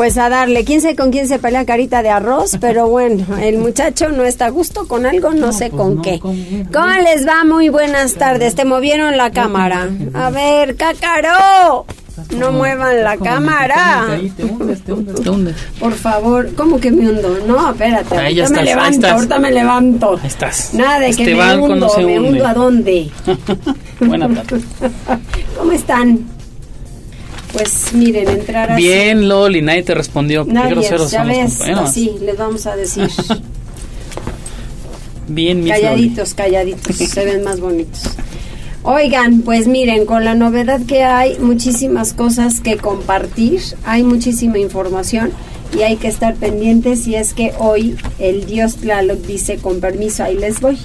Pues a darle, quién sabe con quién se pelea carita de arroz, pero bueno, el muchacho no está a gusto con algo, no, sé pues con qué. ¿Cómo les va? Muy buenas tardes. Te movieron la cámara. A ver, cácaro. No muevan la cámara. Por favor, ¿cómo que me hundo? No, espérate. ahorita me levanto, ahorita me levanto. Ahí estás. Nada de que me hundo, me hundo a dónde. Buenas tardes. ¿Cómo están? Pues miren, entrar así. Bien, Loli, nadie te respondió. Nadie, ya ves, así les vamos a decir. Bien, mis Calladitos, calladitos, se ven más bonitos. Oigan, pues miren, con la novedad que hay, muchísimas cosas que compartir, hay muchísima información y hay que estar pendientes y es que hoy el dios Tlaloc dice con permiso, ahí les voy.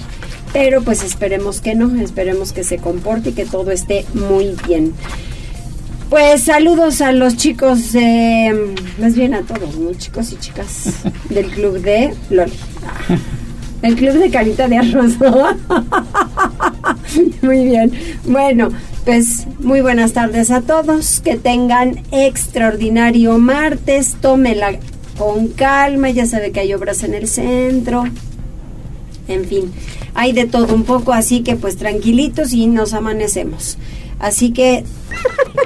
Pero pues esperemos que no, esperemos que se comporte y que todo esté muy bien. Pues saludos a los chicos, más bien a todos, ¿no? chicos y chicas del club de Loli. El club de carita de arroz. muy bien. Bueno, pues muy buenas tardes a todos. Que tengan extraordinario martes. Tómela con calma. Ya sabe que hay obras en el centro. En fin, hay de todo un poco, así que pues tranquilitos y nos amanecemos. Así que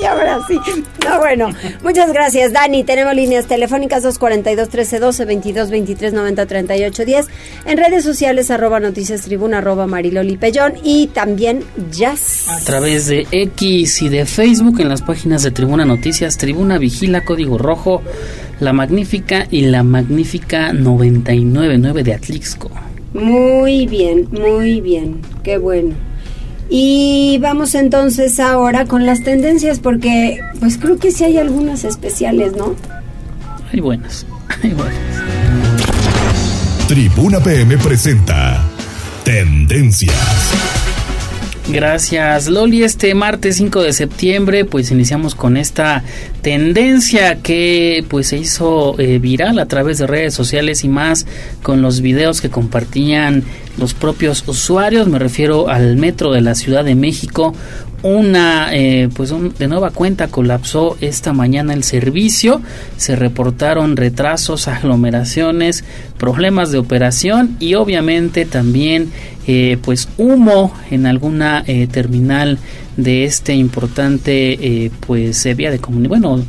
y ahora sí. No, bueno, muchas gracias, Dani. Tenemos líneas telefónicas 242-1312, 22-23-90-38-10. En redes sociales, arroba noticias tribuna, arroba mariloli pellón y también jazz. A través de X y de Facebook en las páginas de Tribuna Noticias, Tribuna Vigila, Código Rojo, La Magnífica y La Magnífica 999 de Atlixco. Muy bien, muy bien. Qué bueno. Y vamos entonces ahora con las tendencias porque pues creo que sí hay algunas especiales, ¿no? Hay buenas, hay buenas. Tribuna PM presenta Tendencias. Gracias Loli, este martes 5 de septiembre pues iniciamos con esta tendencia que pues se hizo eh, viral a través de redes sociales y más con los videos que compartían los propios usuarios, me refiero al metro de la Ciudad de México, una eh, pues de nueva cuenta colapsó esta mañana el servicio. Se reportaron retrasos aglomeraciones problemas de operación y obviamente también eh, pues humo en alguna eh, terminal de este importante pues vía de comunicación bueno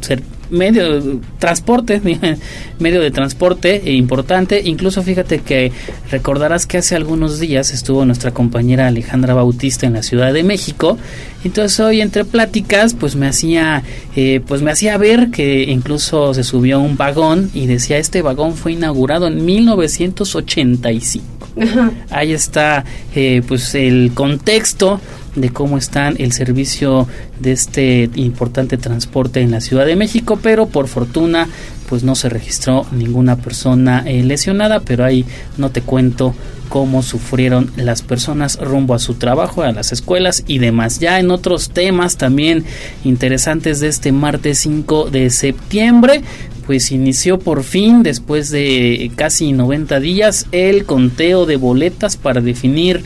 medio de transporte, medio de transporte importante. Incluso fíjate que recordarás que hace algunos días estuvo nuestra compañera Alejandra Bautista en la Ciudad de México. Entonces hoy entre pláticas, pues me hacía, eh, pues me hacía ver que incluso se subió un vagón y decía este vagón fue inaugurado en 1985. Ahí está, eh, pues el contexto de cómo está el servicio de este importante transporte en la Ciudad de México, pero por fortuna pues no se registró ninguna persona eh, lesionada, pero ahí no te cuento cómo sufrieron las personas rumbo a su trabajo, a las escuelas y demás. Ya en otros temas también interesantes de este martes 5 de septiembre, pues inició por fin, después de casi 90 días, el conteo de boletas para definir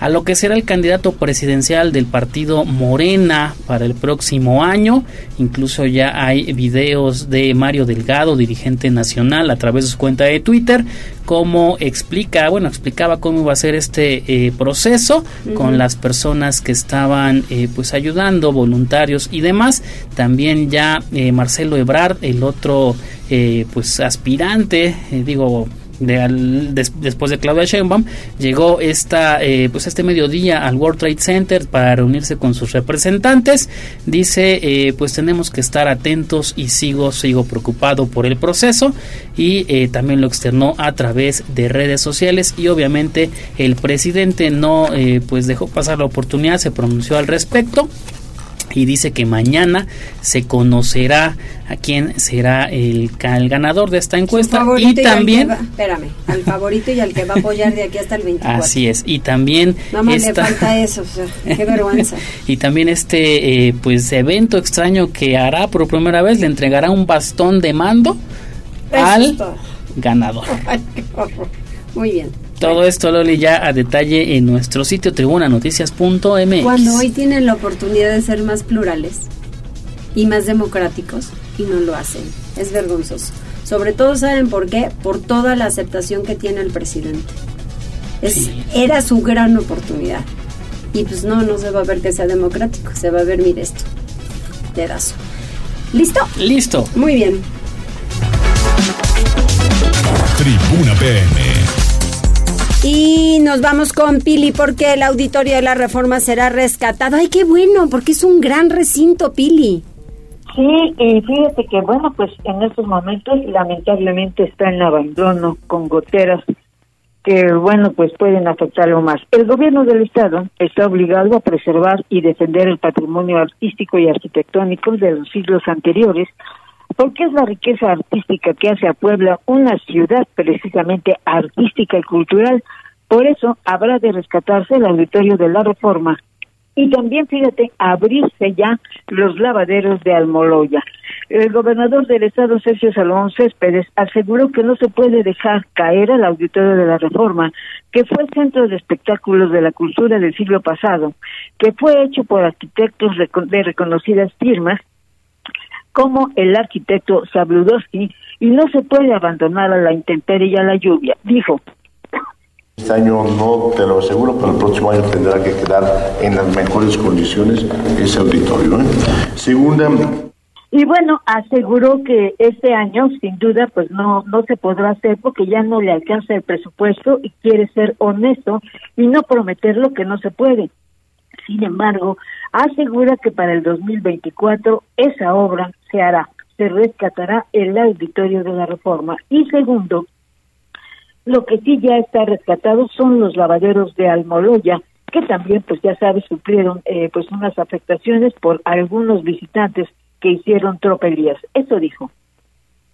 a lo que será el candidato presidencial del partido Morena para el próximo año. Incluso ya hay videos de Mario Delgado, dirigente nacional, a través de su cuenta de Twitter, cómo explica, bueno, explicaba cómo iba a ser este eh, proceso con las personas que estaban eh, pues ayudando, voluntarios y demás. También ya eh, Marcelo Ebrard, el otro pues aspirante, digo después de Claudia Sheinbaum, llegó esta, eh, pues este mediodía al World Trade Center para reunirse con sus representantes. Dice, eh, pues tenemos que estar atentos y sigo, sigo preocupado por el proceso y eh, también lo externó a través de redes sociales y obviamente el presidente no, pues dejó pasar la oportunidad, se pronunció al respecto y dice que mañana se conocerá a quién será el, ganador de esta encuesta. Y también espérame al favorito y al que va a apoyar de aquí hasta el 24 así es y también no más le falta eso qué vergüenza. Y también este eh, pues evento extraño que hará por primera vez le entregará un bastón de mando al ganador. Muy bien todo esto, Loli, ya a detalle en nuestro sitio tribunanoticias.mx. Cuando hoy tienen la oportunidad de ser más plurales y más democráticos y no lo hacen. Es vergonzoso. Sobre todo, ¿saben por qué? Por toda la aceptación que tiene el presidente. Es, Era su gran oportunidad. Y pues no, no se va a ver que sea democrático. Se va a ver, mire esto. Dedazo. ¿Listo? Listo. Muy bien. Tribuna PM. Y nos vamos con Pili porque el auditorio de la reforma será rescatado. ¡Ay, qué bueno! Porque es un gran recinto, Pili. Sí, y fíjate que, bueno, pues en estos momentos lamentablemente está en abandono con goteras que, bueno, pues pueden afectarlo más. El gobierno del Estado está obligado a preservar y defender el patrimonio artístico y arquitectónico de los siglos anteriores porque es la riqueza artística que hace a Puebla una ciudad precisamente artística y cultural. Por eso habrá de rescatarse el auditorio de la reforma y también, fíjate, abrirse ya los lavaderos de Almoloya. El gobernador del estado, Sergio Salón Céspedes, aseguró que no se puede dejar caer al auditorio de la reforma, que fue centro de espectáculos de la cultura del siglo pasado, que fue hecho por arquitectos de reconocidas firmas como el arquitecto Sabludowski y no se puede abandonar a la intemperie y a la lluvia, dijo. Este año no te lo aseguro, pero el próximo año tendrá que quedar en las mejores condiciones ese auditorio. ¿eh? Segunda. Y bueno, aseguró que este año, sin duda, pues no no se podrá hacer porque ya no le alcanza el presupuesto y quiere ser honesto y no prometer lo que no se puede. Sin embargo, asegura que para el 2024 esa obra se hará, se rescatará el auditorio de la reforma. Y segundo, lo que sí ya está rescatado son los lavaderos de Almoloya, que también, pues ya sabes, sufrieron eh, pues unas afectaciones por algunos visitantes que hicieron tropelías. Eso dijo.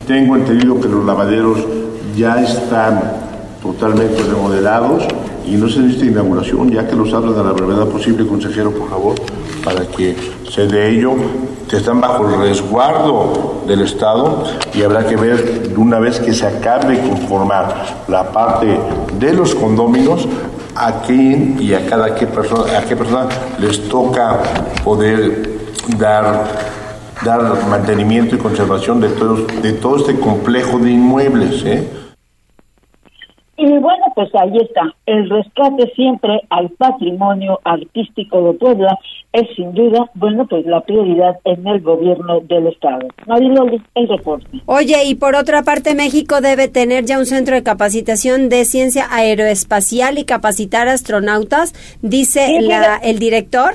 Tengo entendido que los lavaderos ya están totalmente remodelados y no se necesita inauguración, ya que los hablan a la brevedad posible, consejero, por favor, para que se dé ello, que están bajo el resguardo del Estado y habrá que ver una vez que se acabe conformar la parte de los condóminos a quién y a cada qué persona, a qué persona les toca poder dar dar mantenimiento y conservación de todo, de todo este complejo de inmuebles. ¿eh? Y bueno, pues ahí está. El rescate siempre al patrimonio artístico de Puebla es sin duda, bueno, pues la prioridad en el gobierno del Estado. Mariloli, el reporte. Oye, y por otra parte, México debe tener ya un centro de capacitación de ciencia aeroespacial y capacitar astronautas, dice la, el director.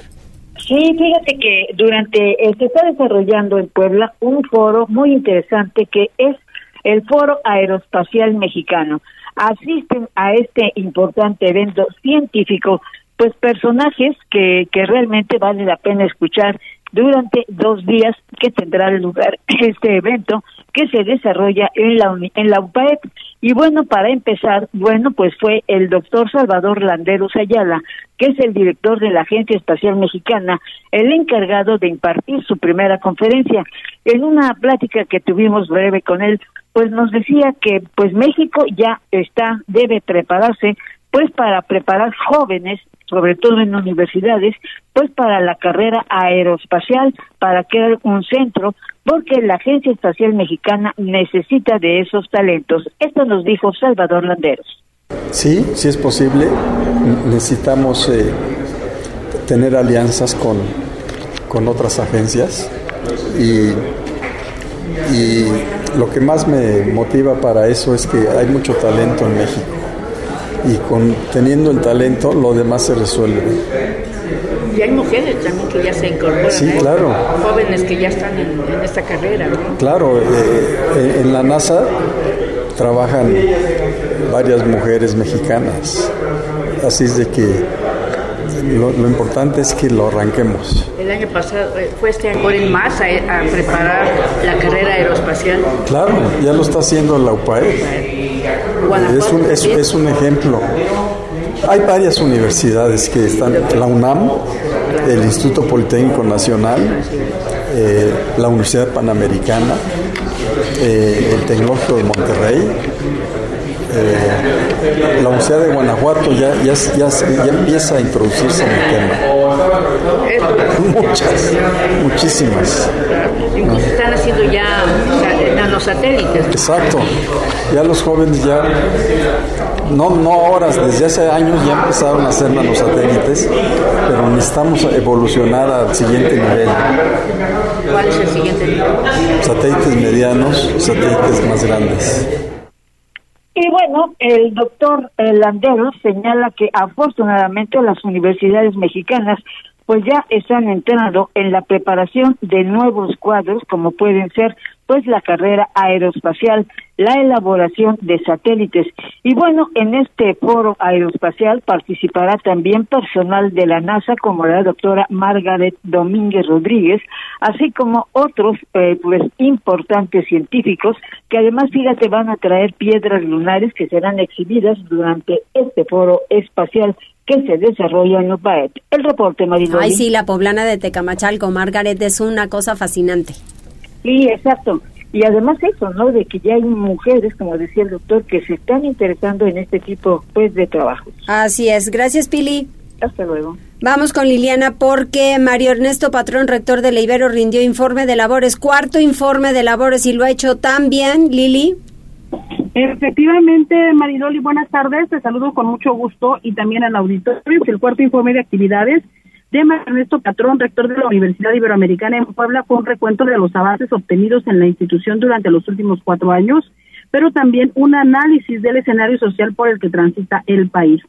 Sí, fíjate que durante, eh, se está desarrollando en Puebla un foro muy interesante que es el Foro Aeroespacial Mexicano asisten a este importante evento científico, pues personajes que, que realmente vale la pena escuchar durante dos días que tendrá lugar este evento que se desarrolla en la en la UPAEP. Y bueno para empezar bueno pues fue el doctor Salvador Landeros Ayala que es el director de la Agencia Espacial Mexicana el encargado de impartir su primera conferencia. En una plática que tuvimos breve con él pues nos decía que pues México ya está debe prepararse pues para preparar jóvenes sobre todo en universidades, pues para la carrera aeroespacial, para crear un centro, porque la Agencia Espacial Mexicana necesita de esos talentos. Esto nos dijo Salvador Landeros. Sí, sí es posible. Necesitamos eh, tener alianzas con, con otras agencias y, y lo que más me motiva para eso es que hay mucho talento en México y con teniendo el talento lo demás se resuelve. Y hay mujeres también que ya se incorporan. Sí, claro. Jóvenes que ya están en, esta carrera, ¿no? Claro, eh, eh, en la NASA trabajan varias mujeres mexicanas. Así es de que lo, importante es que lo arranquemos. El año pasado eh, fue este año en masa a preparar la carrera aeroespacial. Claro, ya lo está haciendo la UPAE. Es un, es, es un ejemplo. Hay varias universidades que están, la UNAM, el Instituto Politécnico Nacional, eh, la Universidad Panamericana, eh, el Tecnológico de Monterrey, eh, la Universidad de Guanajuato ya, ya, ya, empieza a introducirse en el tema. Muchas, muchísimas. Incluso están haciendo ya nanosatélites. Exacto. Ya los jóvenes ya, no, no ahora, desde hace años ya empezaron a hacer nanosatélites, pero necesitamos evolucionar al siguiente nivel. ¿Cuál es el siguiente nivel? Satélites medianos, satélites más grandes. Y bueno, el doctor Landero señala que afortunadamente las universidades mexicanas pues ya están entrando en la preparación de nuevos cuadros como pueden ser pues la carrera aeroespacial, la elaboración de satélites. Y bueno, en este foro aeroespacial participará también personal de la NASA como la doctora Margaret Domínguez Rodríguez, así como otros eh, pues importantes científicos que además fíjate van a traer piedras lunares que serán exhibidas durante este foro espacial que se desarrolla en UPAET. El reporte, Mariloli. Ay, sí, la poblana de Tecamachalco, Margaret, es una cosa fascinante. Sí, exacto. Y además eso, ¿no? De que ya hay mujeres, como decía el doctor, que se están interesando en este tipo, pues, de trabajos. Así es. Gracias, Pili. Hasta luego. Vamos con Liliana porque Mario Ernesto Patrón, rector de la Ibero, rindió informe de labores, cuarto informe de labores y lo ha hecho tan bien, Lili. Efectivamente, Mariloli, buenas tardes. Te saludo con mucho gusto y también al auditorio. El cuarto informe de actividades de Ernesto Patrón, rector de la Universidad Iberoamericana en Puebla, fue un recuento de los avances obtenidos en la institución durante los últimos cuatro años, pero también un análisis del escenario social por el que transita el país.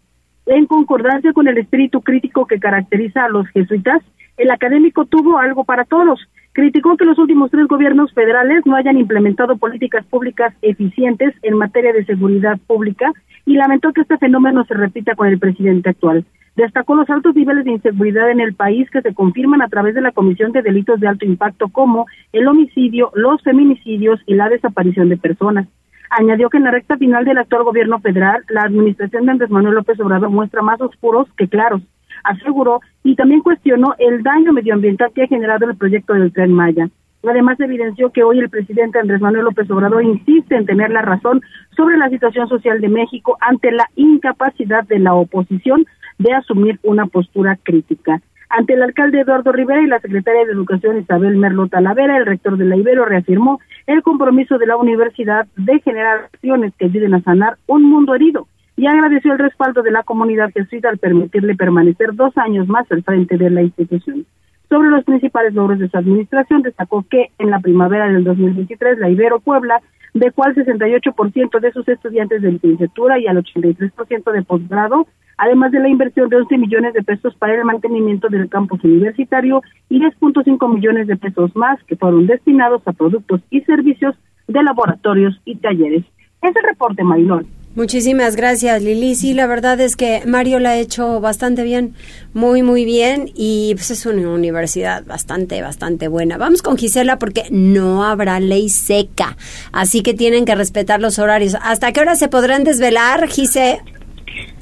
En concordancia con el espíritu crítico que caracteriza a los jesuitas, el académico tuvo algo para todos. Criticó que los últimos tres gobiernos federales no hayan implementado políticas públicas eficientes en materia de seguridad pública y lamentó que este fenómeno se repita con el presidente actual. Destacó los altos niveles de inseguridad en el país que se confirman a través de la Comisión de Delitos de Alto Impacto como el homicidio, los feminicidios y la desaparición de personas. Añadió que en la recta final del actual gobierno federal, la administración de Andrés Manuel López Obrador muestra más oscuros que claros, aseguró, y también cuestionó el daño medioambiental que ha generado el proyecto del Tren Maya. Además, evidenció que hoy el presidente Andrés Manuel López Obrador insiste en tener la razón sobre la situación social de México ante la incapacidad de la oposición de asumir una postura crítica. Ante el alcalde Eduardo Rivera y la secretaria de Educación Isabel Merlo Talavera, el rector de la Ibero reafirmó el compromiso de la universidad de generar acciones que ayuden a sanar un mundo herido y agradeció el respaldo de la comunidad jesuita al permitirle permanecer dos años más al frente de la institución. Sobre los principales logros de su administración, destacó que en la primavera del 2023 la Ibero Puebla dejó al 68% de sus estudiantes de licenciatura y al 83% de posgrado, además de la inversión de 11 millones de pesos para el mantenimiento del campus universitario y 10.5 millones de pesos más que fueron destinados a productos y servicios de laboratorios y talleres. Es el reporte, Marilón. Muchísimas gracias, Lili. Sí, la verdad es que Mario la ha hecho bastante bien, muy, muy bien, y pues es una universidad bastante, bastante buena. Vamos con Gisela porque no habrá ley seca, así que tienen que respetar los horarios. ¿Hasta qué hora se podrán desvelar, Gise?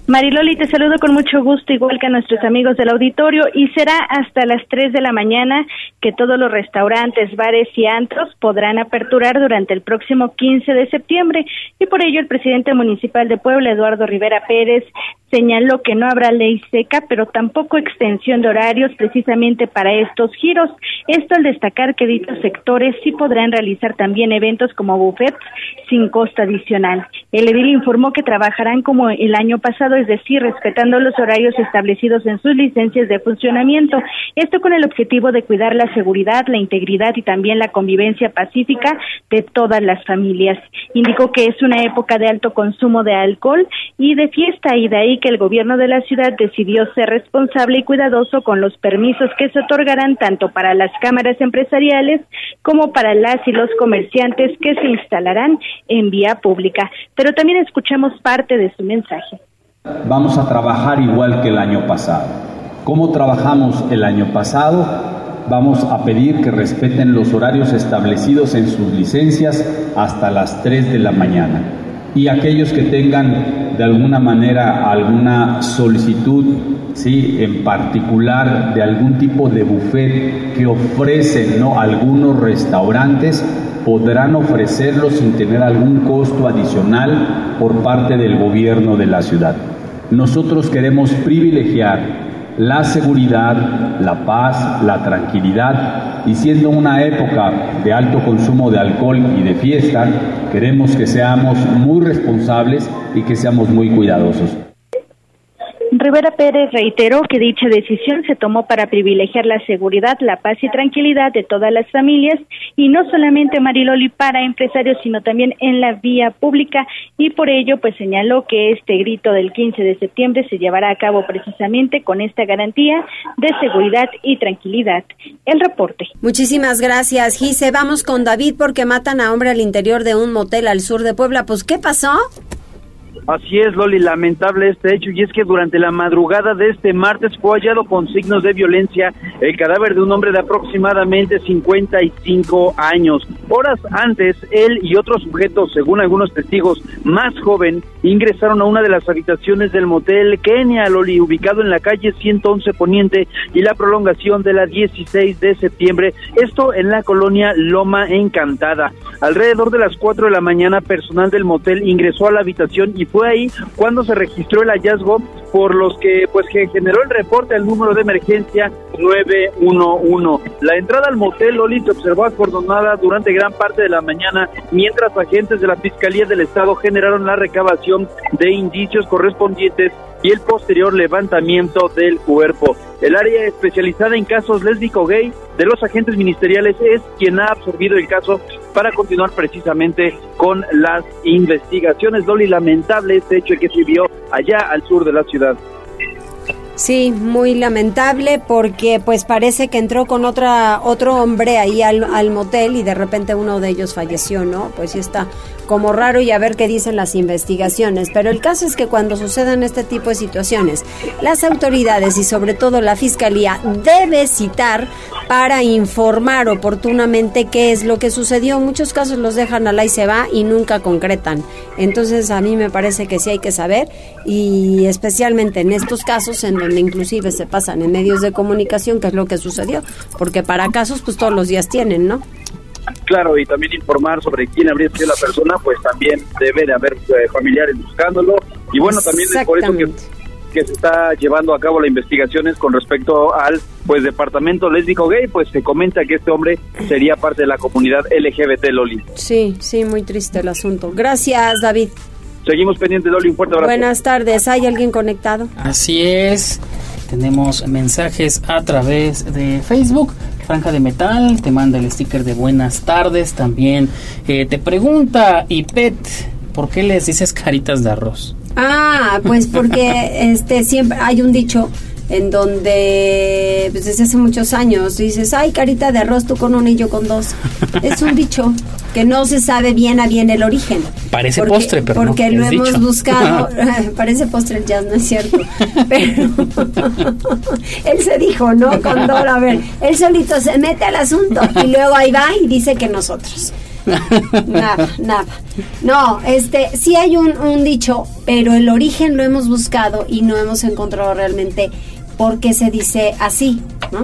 Mariloli, te saludo con mucho gusto, igual que a nuestros amigos del auditorio, y será hasta las 3 de la mañana que todos los restaurantes, bares y antros podrán aperturar durante el próximo 15 de septiembre, y por ello el presidente municipal de Puebla, Eduardo Rivera Pérez, señaló que no habrá ley seca, pero tampoco extensión de horarios precisamente para estos giros. Esto al destacar que dichos sectores sí podrán realizar también eventos como buffets sin costo adicional. El edil informó que trabajarán como el año pasado es decir, respetando los horarios establecidos en sus licencias de funcionamiento. Esto con el objetivo de cuidar la seguridad, la integridad y también la convivencia pacífica de todas las familias. Indicó que es una época de alto consumo de alcohol y de fiesta y de ahí que el gobierno de la ciudad decidió ser responsable y cuidadoso con los permisos que se otorgarán tanto para las cámaras empresariales como para las y los comerciantes que se instalarán en vía pública. Pero también escuchemos parte de su mensaje. Vamos a trabajar igual que el año pasado. ¿Cómo trabajamos el año pasado? Vamos a pedir que respeten los horarios establecidos en sus licencias hasta las 3 de la mañana. Y aquellos que tengan de alguna manera alguna solicitud, ¿sí? en particular de algún tipo de buffet que ofrecen ¿no? algunos restaurantes, podrán ofrecerlo sin tener algún costo adicional por parte del gobierno de la ciudad. Nosotros queremos privilegiar la seguridad, la paz, la tranquilidad y siendo una época de alto consumo de alcohol y de fiesta, queremos que seamos muy responsables y que seamos muy cuidadosos. Rivera Pérez reiteró que dicha decisión se tomó para privilegiar la seguridad, la paz y tranquilidad de todas las familias y no solamente Mariloli para empresarios, sino también en la vía pública y por ello pues señaló que este grito del 15 de septiembre se llevará a cabo precisamente con esta garantía de seguridad y tranquilidad. El reporte. Muchísimas gracias, Gise. Vamos con David porque matan a hombre al interior de un motel al sur de Puebla. Pues, ¿qué pasó? Así es, Loli, lamentable este hecho y es que durante la madrugada de este martes fue hallado con signos de violencia el cadáver de un hombre de aproximadamente 55 años. Horas antes, él y otros sujetos, según algunos testigos más joven, ingresaron a una de las habitaciones del motel Kenia, Loli, ubicado en la calle 111 Poniente y la prolongación de la 16 de septiembre, esto en la colonia Loma Encantada. Alrededor de las 4 de la mañana, personal del motel ingresó a la habitación y fue ahí cuando se registró el hallazgo por los que pues que generó el reporte al número de emergencia 911. La entrada al motel Loli se observó acordonada durante gran parte de la mañana mientras agentes de la Fiscalía del Estado generaron la recabación de indicios correspondientes y el posterior levantamiento del cuerpo. El área especializada en casos lésbico-gay de los agentes ministeriales es quien ha absorbido el caso para continuar precisamente con las investigaciones. Loli, lamentable este hecho que se vio allá al sur de la ciudad. Sí, muy lamentable porque pues parece que entró con otra otro hombre ahí al, al, motel y de repente uno de ellos falleció, ¿no? Pues sí está como raro y a ver qué dicen las investigaciones. Pero el caso es que cuando sucedan este tipo de situaciones, las autoridades y sobre todo la fiscalía debe citar para informar oportunamente qué es lo que sucedió. En muchos casos los dejan al y se va y nunca concretan. Entonces a mí me parece que sí hay que saber y especialmente en estos casos en donde inclusive se pasan en medios de comunicación qué es lo que sucedió, porque para casos pues todos los días tienen, ¿no? Claro, y también informar sobre quién habría sido la persona, pues también debe de haber eh, familiares buscándolo. Y bueno, también es por eso que, que, se está llevando a cabo las investigaciones con respecto al pues departamento lésbico gay, pues se comenta que este hombre sería parte de la comunidad LGBT Loli. Sí, sí, muy triste el asunto. Gracias, David. Seguimos pendientes, Loli, un fuerte abrazo. Buenas tardes, ¿hay alguien conectado? Así es, tenemos mensajes a través de Facebook. Franja de Metal te manda el sticker de buenas tardes. También eh, te pregunta, y Pet, ¿por qué les dices caritas de arroz? Ah, pues porque este siempre hay un dicho en donde pues desde hace muchos años dices, ay, carita de arroz, tú con uno y yo con dos. Es un dicho que no se sabe bien a bien el origen. Parece postre, pero Porque lo hemos buscado, parece postre el jazz, no es cierto. Pero él se dijo, ¿no? Con Dora, a ver, él solito se mete al asunto y luego ahí va y dice que nosotros. nada, nada. No, este, sí hay un, un dicho, pero el origen lo hemos buscado y no hemos encontrado realmente por qué se dice así, ¿no?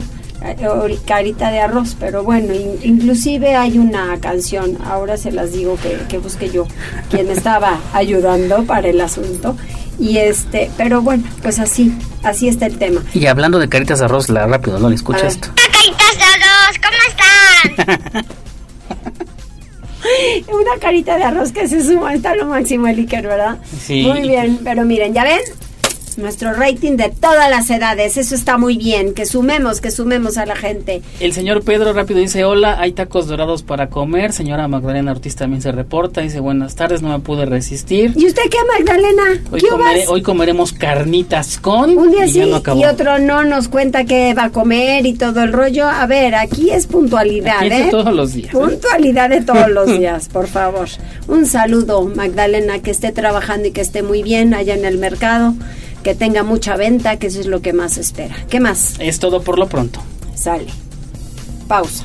carita de arroz, pero bueno, inclusive hay una canción, ahora se las digo que, que busque yo, quien estaba ayudando para el asunto, y este, pero bueno, pues así, así está el tema. Y hablando de caritas de arroz, la rápido, ¿no? Le escucha esto. Caritas de arroz, ¿cómo están? Una carita de arroz que se suma está lo máximo el Iker, ¿verdad? Sí. Muy bien, pero miren, ¿ya ven? Nuestro rating de todas las edades, eso está muy bien, que sumemos, que sumemos a la gente. El señor Pedro rápido dice, hola, hay tacos dorados para comer. Señora Magdalena Ortiz también se reporta, dice, buenas tardes, no me pude resistir. ¿Y usted qué, Magdalena? Hoy, ¿Qué hoy comeremos carnitas con... Un día y sí ya no acabó. y otro no nos cuenta qué va a comer y todo el rollo. A ver, aquí es puntualidad, Aquí es de ¿eh? todos los días, ¿eh? Puntualidad de todos los días, por favor. Un saludo, Magdalena, que esté trabajando y que esté muy bien allá en el mercado. Que tenga mucha venta, que eso es lo que más espera. ¿Qué más? Es todo por lo pronto. Sale. Pausa.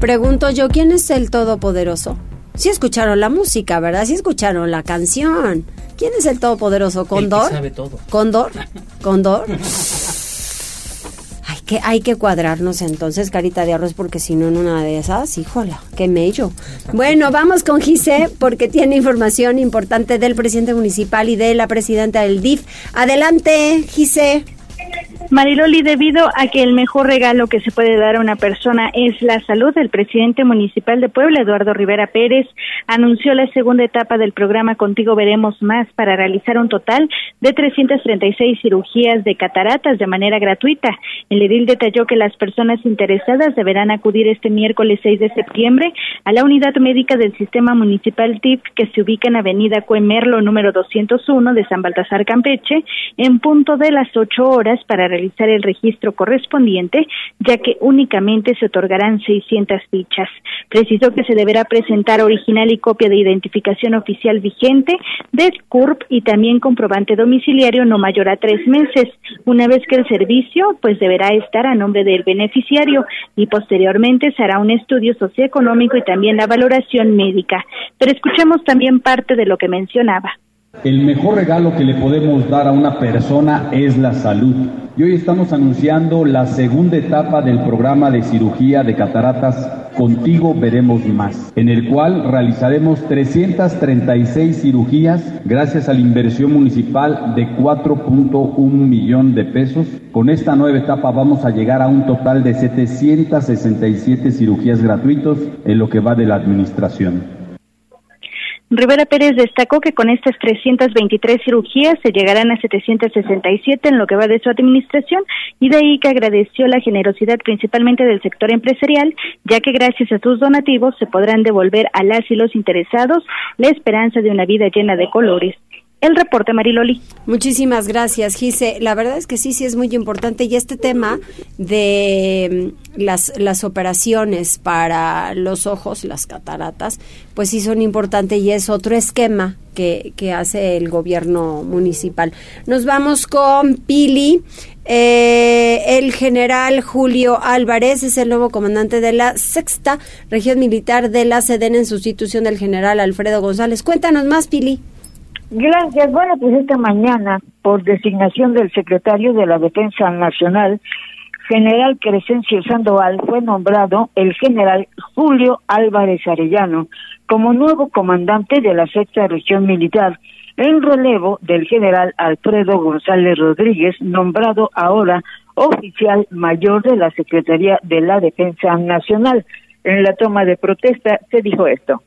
Pregunto yo, ¿quién es el Todopoderoso? Sí escucharon la música, ¿verdad? Sí escucharon la canción. ¿Quién es el Todopoderoso? ¿Condor? El que sabe todo. ¿Condor? ¿Condor? Hay que, hay que cuadrarnos entonces, carita de arroz, porque si no en una de esas, híjola, qué mello. Bueno, vamos con Gise, porque tiene información importante del presidente municipal y de la presidenta del DIF. Adelante, Gise. Mariloli, debido a que el mejor regalo que se puede dar a una persona es la salud, el presidente municipal de Puebla, Eduardo Rivera Pérez, anunció la segunda etapa del programa Contigo Veremos Más para realizar un total de 336 cirugías de cataratas de manera gratuita. El edil detalló que las personas interesadas deberán acudir este miércoles 6 de septiembre a la unidad médica del sistema municipal TIP que se ubica en Avenida Cuemerlo número 201 de San Baltasar Campeche en punto de las 8 horas para realizar el registro correspondiente, ya que únicamente se otorgarán 600 fichas. Precisó que se deberá presentar original y copia de identificación oficial vigente de CURP y también comprobante domiciliario no mayor a tres meses. Una vez que el servicio, pues deberá estar a nombre del beneficiario y posteriormente se hará un estudio socioeconómico y también la valoración médica. Pero escuchemos también parte de lo que mencionaba. El mejor regalo que le podemos dar a una persona es la salud. Y hoy estamos anunciando la segunda etapa del programa de cirugía de cataratas Contigo Veremos Más, en el cual realizaremos 336 cirugías gracias a la inversión municipal de 4.1 millón de pesos. Con esta nueva etapa vamos a llegar a un total de 767 cirugías gratuitos en lo que va de la administración. Rivera Pérez destacó que con estas 323 cirugías se llegarán a 767 en lo que va de su administración y de ahí que agradeció la generosidad principalmente del sector empresarial, ya que gracias a sus donativos se podrán devolver a las y los interesados la esperanza de una vida llena de colores el reporte Mariloli. Muchísimas gracias, Gise. La verdad es que sí, sí es muy importante y este tema de mm, las, las operaciones para los ojos, las cataratas, pues sí son importantes y es otro esquema que, que hace el gobierno municipal. Nos vamos con Pili. Eh, el general Julio Álvarez es el nuevo comandante de la sexta región militar de la SEDEN en sustitución del general Alfredo González. Cuéntanos más, Pili. Gracias. Bueno, pues esta mañana, por designación del secretario de la Defensa Nacional, general Crescencio Sandoval, fue nombrado el general Julio Álvarez Arellano como nuevo comandante de la sexta región militar, en relevo del general Alfredo González Rodríguez, nombrado ahora oficial mayor de la Secretaría de la Defensa Nacional. En la toma de protesta se dijo esto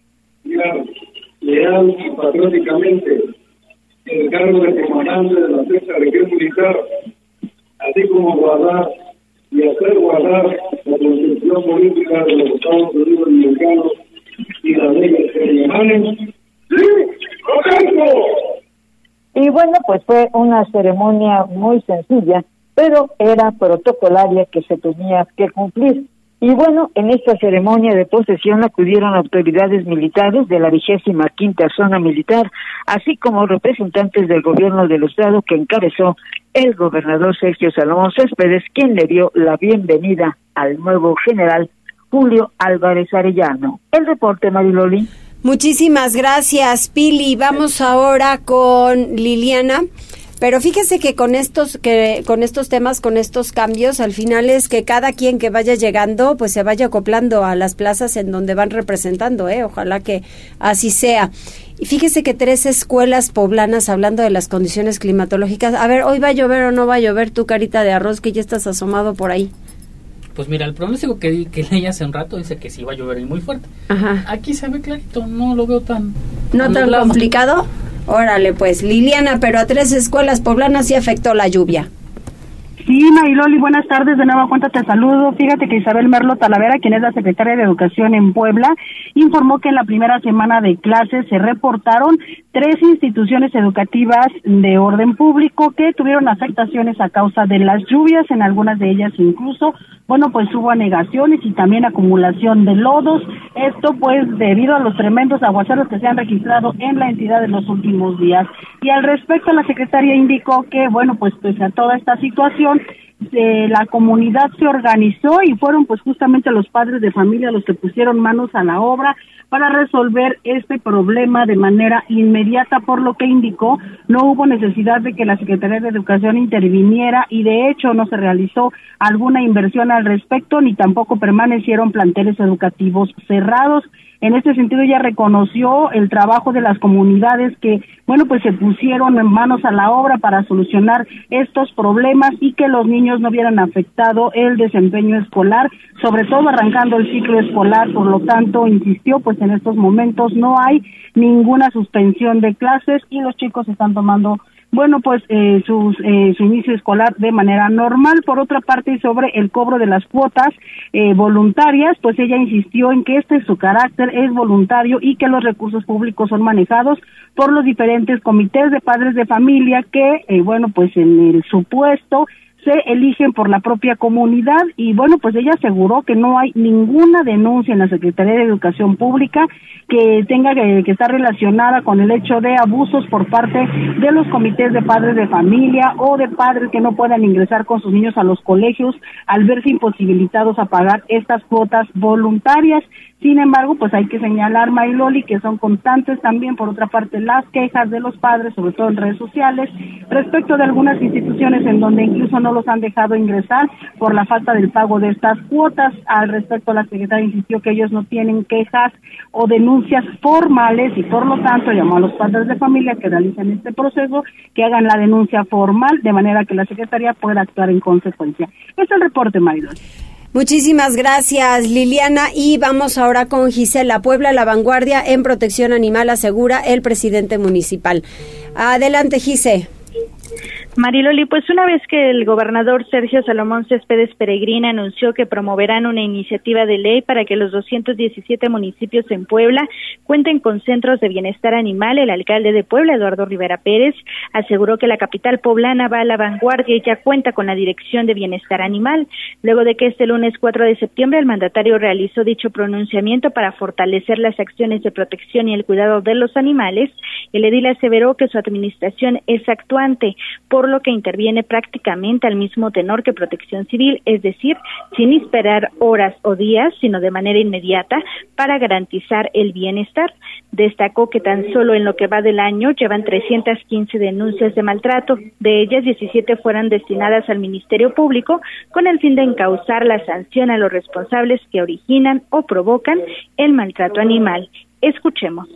leal y patrióticamente el cargo de comandante de la sexta región militar, así como guardar y hacer guardar la constitución política de los Estados Unidos mexicanos y las leyes emanen. ¡Sí! Y bueno, pues fue una ceremonia muy sencilla, pero era protocolaria que se tenía que cumplir. Y bueno, en esta ceremonia de posesión acudieron autoridades militares de la vigésima quinta zona militar, así como representantes del gobierno del estado que encabezó el gobernador Sergio Salomón Céspedes, quien le dio la bienvenida al nuevo general Julio Álvarez Arellano. El reporte, Mariloli. Muchísimas gracias, Pili. Vamos ahora con Liliana Pero fíjese que con estos que con estos temas, con estos cambios, al final es que cada quien que vaya llegando, pues se vaya acoplando a las plazas en donde van representando, ¿eh? Ojalá que así sea. Y fíjese que tres escuelas poblanas hablando de las condiciones climatológicas. A ver, hoy va a llover o no va a llover tu carita de arroz que ya estás asomado por ahí. Pues mira, el pronóstico que, que leí hace un rato dice que sí va a llover y muy fuerte. Ajá. Aquí se ve clarito, no lo veo tan... ¿No tan complicado? Órale, pues, Liliana, pero a tres escuelas poblanas sí afectó la lluvia. Sí, Mariloli, buenas tardes. De nueva cuenta te saludo. Fíjate que Isabel Merlo Talavera, quien es la secretaria de Educación en Puebla, informó que en la primera semana de clases se reportaron tres instituciones educativas de orden público que tuvieron afectaciones a causa de las lluvias, en algunas de ellas incluso, bueno, pues hubo anegaciones y también acumulación de lodos. Esto pues debido a los tremendos aguaceros que se han registrado en la entidad en los últimos días. Y al respecto, la secretaria indicó que, bueno, pues pese a toda esta situación, la comunidad se organizó y fueron pues justamente los padres de familia los que pusieron manos a la obra para resolver este problema de manera inmediata, por lo que indicó no hubo necesidad de que la Secretaría de Educación interviniera y de hecho no se realizó alguna inversión al respecto ni tampoco permanecieron planteles educativos cerrados. En este sentido, ya reconoció el trabajo de las comunidades que, bueno, pues se pusieron en manos a la obra para solucionar estos problemas y que los niños no hubieran afectado el desempeño escolar, sobre todo arrancando el ciclo escolar. Por lo tanto, insistió, pues en estos momentos no hay ninguna suspensión de clases y los chicos están tomando bueno, pues eh, sus, eh, su inicio escolar de manera normal. Por otra parte, sobre el cobro de las cuotas eh, voluntarias, pues ella insistió en que este su carácter es voluntario y que los recursos públicos son manejados por los diferentes comités de padres de familia que, eh, bueno, pues en el supuesto se eligen por la propia comunidad y bueno, pues ella aseguró que no hay ninguna denuncia en la Secretaría de Educación Pública que tenga que, que, estar relacionada con el hecho de abusos por parte de los comités de padres de familia o de padres que no puedan ingresar con sus niños a los colegios al verse imposibilitados a pagar estas cuotas voluntarias. Sin embargo, pues hay que señalar, Mayloli, que son constantes también, por otra parte, las quejas de los padres, sobre todo en redes sociales, respecto de algunas instituciones en donde incluso no los han dejado ingresar por la falta del pago de estas cuotas. Al respecto, la secretaria insistió que ellos no tienen quejas o denuncias formales y por lo tanto llamó a los padres de familia que realicen este proceso, que hagan la denuncia formal de manera que la secretaría pueda actuar en consecuencia. Es el reporte, Mayloli. Muchísimas gracias, Liliana. Y vamos ahora con Gisela Puebla, la vanguardia en protección animal, asegura el presidente municipal. Adelante, Gise. Mariloli, pues una vez que el gobernador Sergio Salomón Céspedes Peregrina anunció que promoverán una iniciativa de ley para que los 217 municipios en Puebla cuenten con centros de bienestar animal, el alcalde de Puebla, Eduardo Rivera Pérez, aseguró que la capital poblana va a la vanguardia y ya cuenta con la Dirección de Bienestar Animal. Luego de que este lunes 4 de septiembre el mandatario realizó dicho pronunciamiento para fortalecer las acciones de protección y el cuidado de los animales, el edil aseveró que su administración es actuante, por lo que interviene prácticamente al mismo tenor que protección civil, es decir, sin esperar horas o días, sino de manera inmediata para garantizar el bienestar. Destacó que tan solo en lo que va del año llevan 315 denuncias de maltrato, de ellas 17 fueron destinadas al Ministerio Público con el fin de encauzar la sanción a los responsables que originan o provocan el maltrato animal. Escuchemos.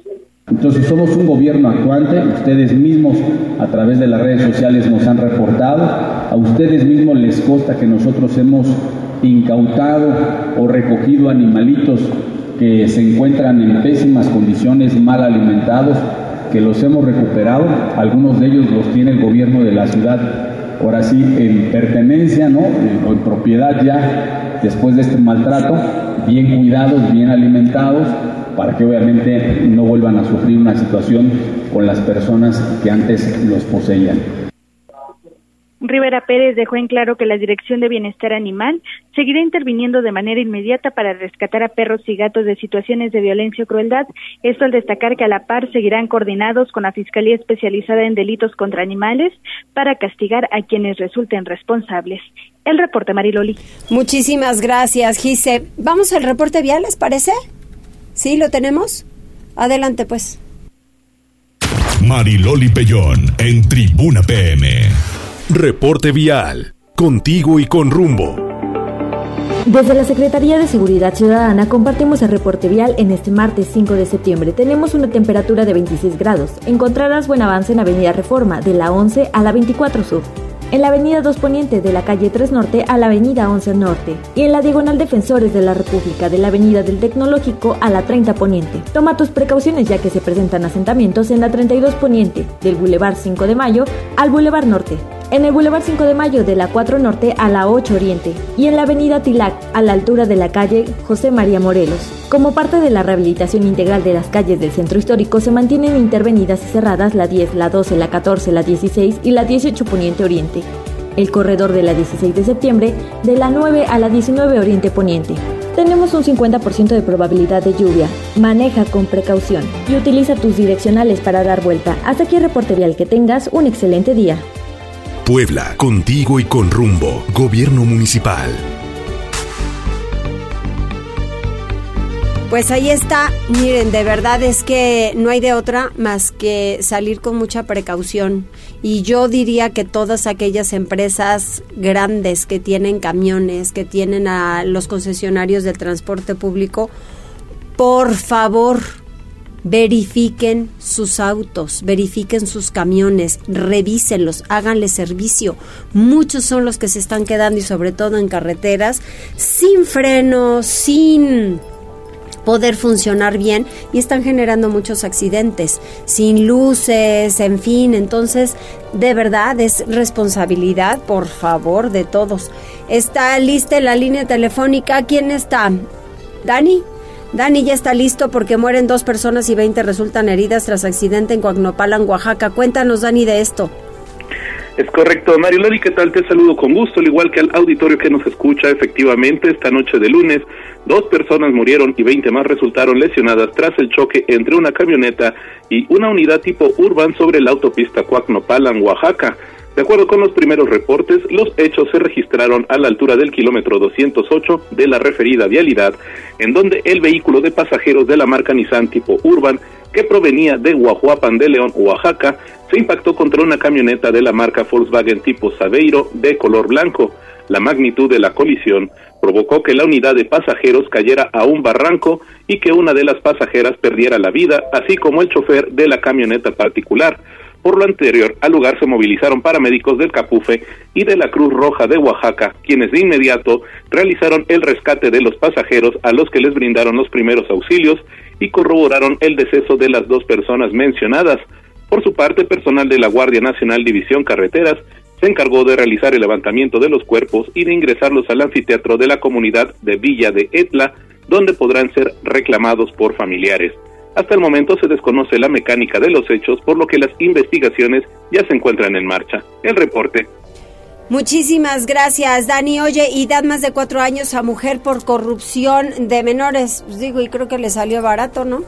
Entonces somos un gobierno actuante, ustedes mismos a través de las redes sociales nos han reportado, a ustedes mismos les consta que nosotros hemos incautado o recogido animalitos que se encuentran en pésimas condiciones, mal alimentados, que los hemos recuperado, algunos de ellos los tiene el gobierno de la ciudad, ahora sí, en pertenencia, ¿no? o en propiedad ya, después de este maltrato, bien cuidados, bien alimentados, para que obviamente no vuelvan a sufrir una situación con las personas que antes los poseían. Rivera Pérez dejó en claro que la Dirección de Bienestar Animal seguirá interviniendo de manera inmediata para rescatar a perros y gatos de situaciones de violencia o crueldad. Esto al destacar que a la par seguirán coordinados con la Fiscalía Especializada en Delitos contra Animales para castigar a quienes resulten responsables. El reporte Mariloli. Muchísimas gracias, Gise. Vamos al reporte vial, ¿les parece? ¿Sí lo tenemos? Adelante, pues. Mariloli Pellón en Tribuna PM. Reporte vial. Contigo y con rumbo. Desde la Secretaría de Seguridad Ciudadana compartimos el reporte vial en este martes 5 de septiembre. Tenemos una temperatura de 26 grados. Encontrarás buen avance en Avenida Reforma, de la 11 a la 24 Sur en la avenida 2 Poniente de la calle 3 Norte a la avenida 11 Norte y en la diagonal Defensores de la República de la avenida del Tecnológico a la 30 Poniente. Toma tus precauciones ya que se presentan asentamientos en la 32 Poniente del Boulevard 5 de Mayo al Boulevard Norte, en el Boulevard 5 de Mayo de la 4 Norte a la 8 Oriente y en la avenida Tilac a la altura de la calle José María Morelos. Como parte de la rehabilitación integral de las calles del centro histórico se mantienen intervenidas y cerradas la 10, la 12, la 14, la 16 y la 18 Poniente Oriente. El corredor de la 16 de septiembre de la 9 a la 19 Oriente Poniente. Tenemos un 50% de probabilidad de lluvia. Maneja con precaución y utiliza tus direccionales para dar vuelta. Hasta aquí el reporte vial. Que tengas un excelente día. Puebla, contigo y con rumbo. Gobierno Municipal. Pues ahí está, miren, de verdad es que no hay de otra más que salir con mucha precaución. Y yo diría que todas aquellas empresas grandes que tienen camiones, que tienen a los concesionarios del transporte público, por favor, verifiquen sus autos, verifiquen sus camiones, revísenlos, háganle servicio. Muchos son los que se están quedando y sobre todo en carreteras sin frenos, sin poder funcionar bien y están generando muchos accidentes, sin luces, en fin, entonces de verdad es responsabilidad, por favor, de todos. Está lista la línea telefónica, ¿quién está? ¿Dani? Dani ya está listo porque mueren dos personas y 20 resultan heridas tras accidente en Coagnopalan, Oaxaca. Cuéntanos, Dani, de esto. Es correcto, Mario Lari, ¿qué tal? Te saludo con gusto, al igual que al auditorio que nos escucha. Efectivamente, esta noche de lunes, dos personas murieron y 20 más resultaron lesionadas tras el choque entre una camioneta y una unidad tipo urban sobre la autopista Coagnopalan, Oaxaca. De acuerdo con los primeros reportes, los hechos se registraron a la altura del kilómetro 208 de la referida vialidad, en donde el vehículo de pasajeros de la marca Nissan tipo Urban, que provenía de Guajuapan de León, Oaxaca, se impactó contra una camioneta de la marca Volkswagen tipo Saveiro de color blanco. La magnitud de la colisión provocó que la unidad de pasajeros cayera a un barranco y que una de las pasajeras perdiera la vida, así como el chofer de la camioneta particular. Por lo anterior, al lugar se movilizaron paramédicos del Capufe y de la Cruz Roja de Oaxaca, quienes de inmediato realizaron el rescate de los pasajeros a los que les brindaron los primeros auxilios y corroboraron el deceso de las dos personas mencionadas. Por su parte, personal de la Guardia Nacional División Carreteras se encargó de realizar el levantamiento de los cuerpos y de ingresarlos al anfiteatro de la comunidad de Villa de Etla, donde podrán ser reclamados por familiares. Hasta el momento se desconoce la mecánica de los hechos, por lo que las investigaciones ya se encuentran en marcha. El reporte. Muchísimas gracias, Dani. Oye, y dan más de cuatro años a mujer por corrupción de menores. Pues digo, y creo que le salió barato, ¿no?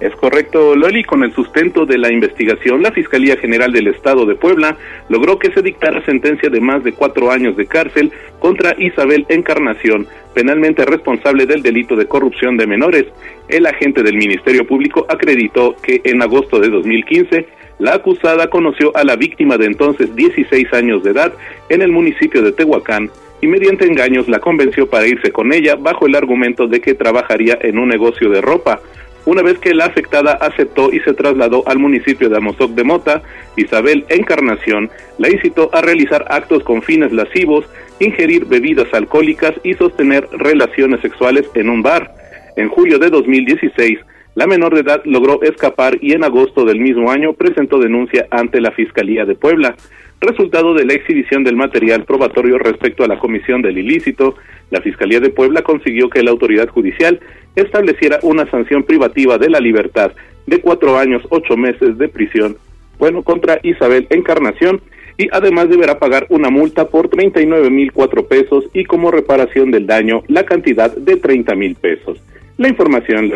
Es correcto, Loli. Con el sustento de la investigación, la Fiscalía General del Estado de Puebla logró que se dictara sentencia de más de cuatro años de cárcel contra Isabel Encarnación, penalmente responsable del delito de corrupción de menores. El agente del Ministerio Público acreditó que en agosto de 2015 la acusada conoció a la víctima de entonces 16 años de edad en el municipio de Tehuacán y mediante engaños la convenció para irse con ella bajo el argumento de que trabajaría en un negocio de ropa. Una vez que la afectada aceptó y se trasladó al municipio de Amozoc de Mota, Isabel Encarnación la incitó a realizar actos con fines lascivos, ingerir bebidas alcohólicas y sostener relaciones sexuales en un bar. En julio de 2016, la menor de edad logró escapar y en agosto del mismo año presentó denuncia ante la Fiscalía de Puebla. Resultado de la exhibición del material probatorio respecto a la comisión del ilícito, la Fiscalía de Puebla consiguió que la autoridad judicial estableciera una sanción privativa de la libertad de cuatro años, ocho meses de prisión, bueno, contra Isabel Encarnación, y además deberá pagar una multa por 39 mil cuatro pesos y como reparación del daño la cantidad de 30 mil pesos. La información.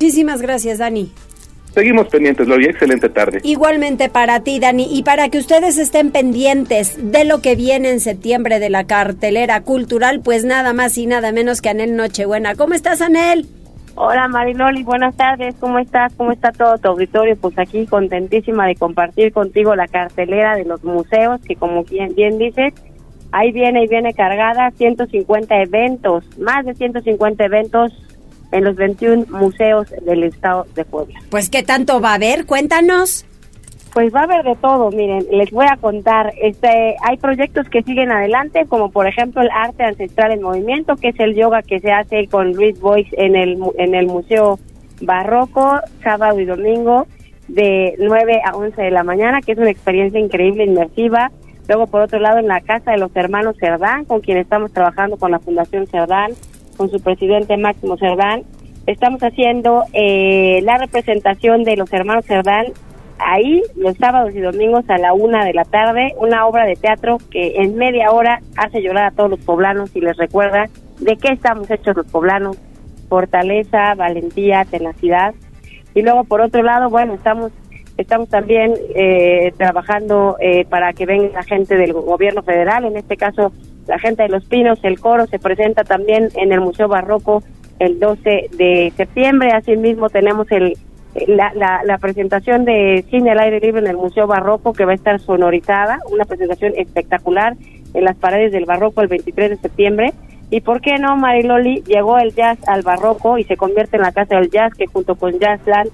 Muchísimas gracias, Dani. Seguimos pendientes, Loli. Excelente tarde. Igualmente para ti, Dani. Y para que ustedes estén pendientes de lo que viene en septiembre de la cartelera cultural, pues nada más y nada menos que Anel Nochebuena. ¿Cómo estás, Anel? Hola Mariloli, buenas tardes, ¿cómo estás? ¿Cómo está todo tu auditorio? Pues aquí contentísima de compartir contigo la cartelera de los museos, que como bien, bien dices, ahí viene y viene cargada 150 eventos, más de 150 eventos en los 21 museos del estado de Puebla. Pues qué tanto va a haber, cuéntanos. Pues va a haber de todo, miren, les voy a contar, este, hay proyectos que siguen adelante, como por ejemplo el arte ancestral en movimiento, que es el yoga que se hace con Luis Boyce en el, en el Museo Barroco, sábado y domingo, de 9 a 11 de la mañana, que es una experiencia increíble, inmersiva. Luego, por otro lado, en la Casa de los Hermanos Cerdán, con quien estamos trabajando con la Fundación Cerdán, con su presidente Máximo Cerdán, estamos haciendo eh, la representación de los hermanos Cerdán ahí los sábados y domingos a la una de la tarde, una obra de teatro que en media hora hace llorar a todos los poblanos y les recuerda de qué estamos hechos los poblanos, fortaleza, valentía, tenacidad. Y luego por otro lado, bueno, estamos estamos también eh, trabajando eh, para que venga la gente del gobierno federal, en este caso la gente de Los Pinos, el coro se presenta también en el Museo Barroco el 12 de septiembre, asimismo tenemos el la, presentación de cine al aire libre en el Museo Barroco que va a estar sonorizada, una presentación espectacular en las paredes del Barroco el 23 de septiembre. ¿Y por qué no, Mariloli? Llegó el jazz al Barroco y se convierte en la Casa del Jazz, que junto con Jazzland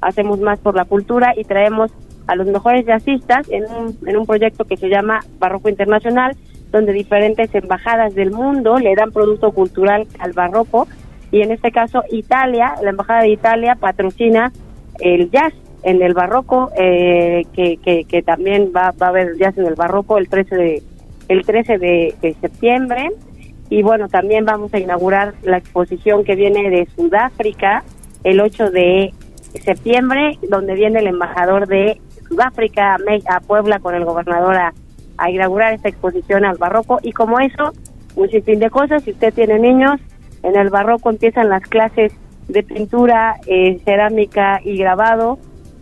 hacemos más por la cultura y traemos a los mejores jazzistas en un, en un proyecto que se llama Barroco Internacional, donde diferentes embajadas del mundo le dan producto cultural al Barroco y en este caso Italia, la Embajada de Italia patrocina el jazz en el barroco, eh, que, que, también va, va a haber jazz en el barroco el 13 de, el 13 de, septiembre. Y bueno, también vamos a inaugurar la exposición que viene de Sudáfrica el 8 de septiembre, donde viene el embajador de Sudáfrica a, Puebla con el gobernador a, a inaugurar esta exposición al barroco. Y como eso, un sinfín de cosas. Si usted tiene niños, en el barroco empiezan las clases de pintura, eh, cerámica y grabado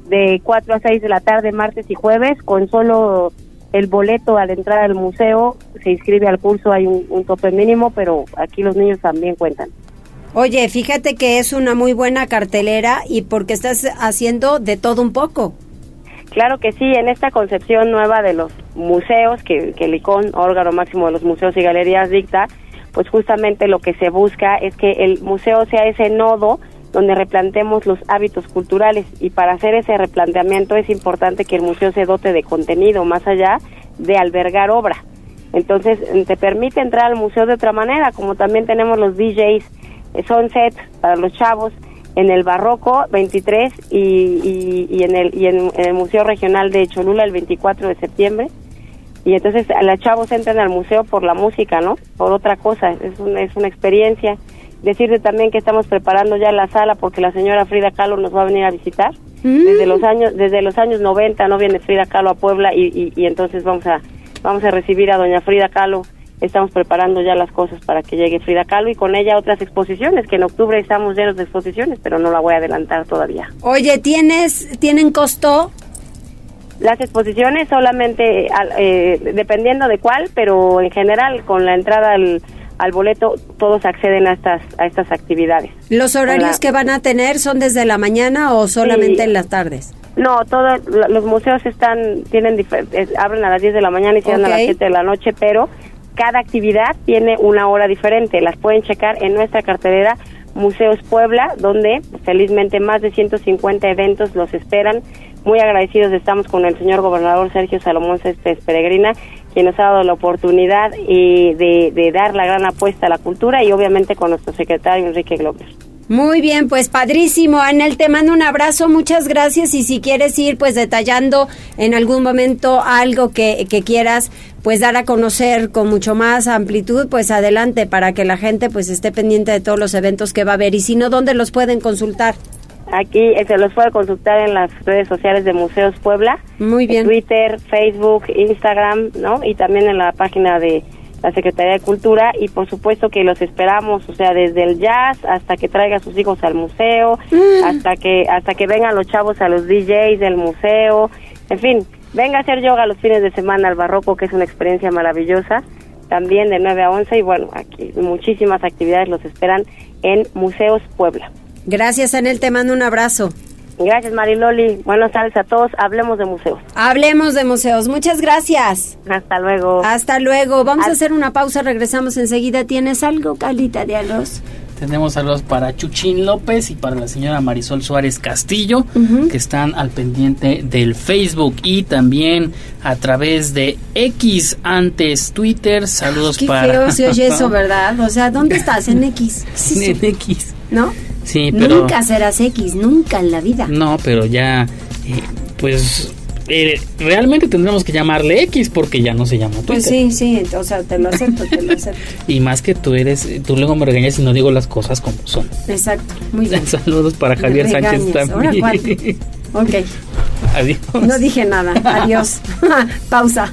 de 4 a 6 de la tarde, martes y jueves, con solo el boleto a la entrada del museo, se inscribe al curso, hay un, tope mínimo, pero aquí los niños también cuentan. Oye, fíjate que es una muy buena cartelera y porque estás haciendo de todo un poco. Claro que sí, en esta concepción nueva de los museos que, el ICON, órgano máximo de los museos y galerías, dicta, pues justamente lo que se busca es que el museo sea ese nodo donde replantemos los hábitos culturales y para hacer ese replanteamiento es importante que el museo se dote de contenido más allá de albergar obra. Entonces te permite entrar al museo de otra manera, como también tenemos los DJs eh, Sunset para los chavos en el Barroco 23 y, y, en, el, y en el Museo Regional de Cholula el 24 de septiembre y entonces las chavos entran al museo por la música, ¿no? Por otra cosa, es una, es una experiencia. Decirte también que estamos preparando ya la sala porque la señora Frida Kahlo nos va a venir a visitar. Mm. Desde los años desde los años 90 no viene Frida Kahlo a Puebla y, y, entonces vamos a vamos a recibir a doña Frida Kahlo. Estamos preparando ya las cosas para que llegue Frida Kahlo y con ella otras exposiciones, que en octubre estamos llenos de exposiciones, pero no la voy a adelantar todavía. Oye, ¿tienes tienen costo las exposiciones solamente, eh, dependiendo de cuál, pero en general con la entrada al, al boleto todos acceden a estas a estas actividades. ¿Los horarios que van a tener son desde la mañana o solamente en las tardes? No, todos los museos están tienen abren a las 10 de la mañana y cierran a las 7 de la noche, pero cada actividad tiene una hora diferente. Las pueden checar en nuestra cartelera Museos Puebla, donde felizmente más de 150 eventos los esperan muy agradecidos estamos con el señor gobernador Sergio Salomón Céspedes Peregrina, quien nos ha dado la oportunidad eh, de, dar la gran apuesta a la cultura y obviamente con nuestro secretario Enrique Glover. Muy bien, pues padrísimo. Anel, te mando un abrazo, muchas gracias y si quieres ir pues detallando en algún momento algo que, que quieras pues dar a conocer con mucho más amplitud, pues adelante para que la gente pues esté pendiente de todos los eventos que va a haber y si no, ¿dónde los pueden consultar? Aquí eh, se los puede consultar en las redes sociales de Museos Puebla. Muy bien. Twitter, Facebook, Instagram, ¿no? Y también en la página de la Secretaría de Cultura y por supuesto que los esperamos, o sea, desde el jazz hasta que traiga a sus hijos al museo, mm. hasta que hasta que vengan los chavos a los DJs del museo, en fin, venga a hacer yoga los fines de semana al Barroco, que es una experiencia maravillosa, también de 9 a 11 y bueno, aquí muchísimas actividades los esperan en Museos Puebla. Gracias, Anel, te mando un abrazo. Gracias, Mariloli. Buenas tardes a todos. Hablemos de museos. Hablemos de museos. Muchas gracias. Hasta luego. Hasta luego. Vamos a hacer una pausa. Regresamos enseguida. ¿Tienes algo, Calita de arroz? Tenemos saludos para Chuchín López y para la señora Marisol Suárez Castillo, que están al pendiente del Facebook y también a través de X antes Twitter. Saludos Qué para. feo se oye eso, ¿verdad? O sea, ¿dónde estás? En X. en X. ¿No? Sí, pero. Nunca serás X, nunca en la vida. No, pero ya, eh, pues. eh, realmente tendremos que llamarle X porque ya no se llama Twitter. Pues sí, sí, o sea, te lo acepto, te lo acepto. Y más que tú eres, tú luego me regañas si no digo las cosas como son. Exacto, muy bien. Saludos para Javier Sánchez regañas. ¿Ahora también. cuál? Ok, Adiós. no dije nada. Adiós. Pausa.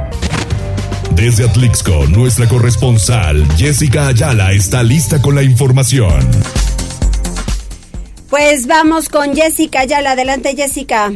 Desde Atlixco, nuestra corresponsal Jessica Ayala está lista con la información. Pues vamos con Jessica Ayala. Adelante, Jessica.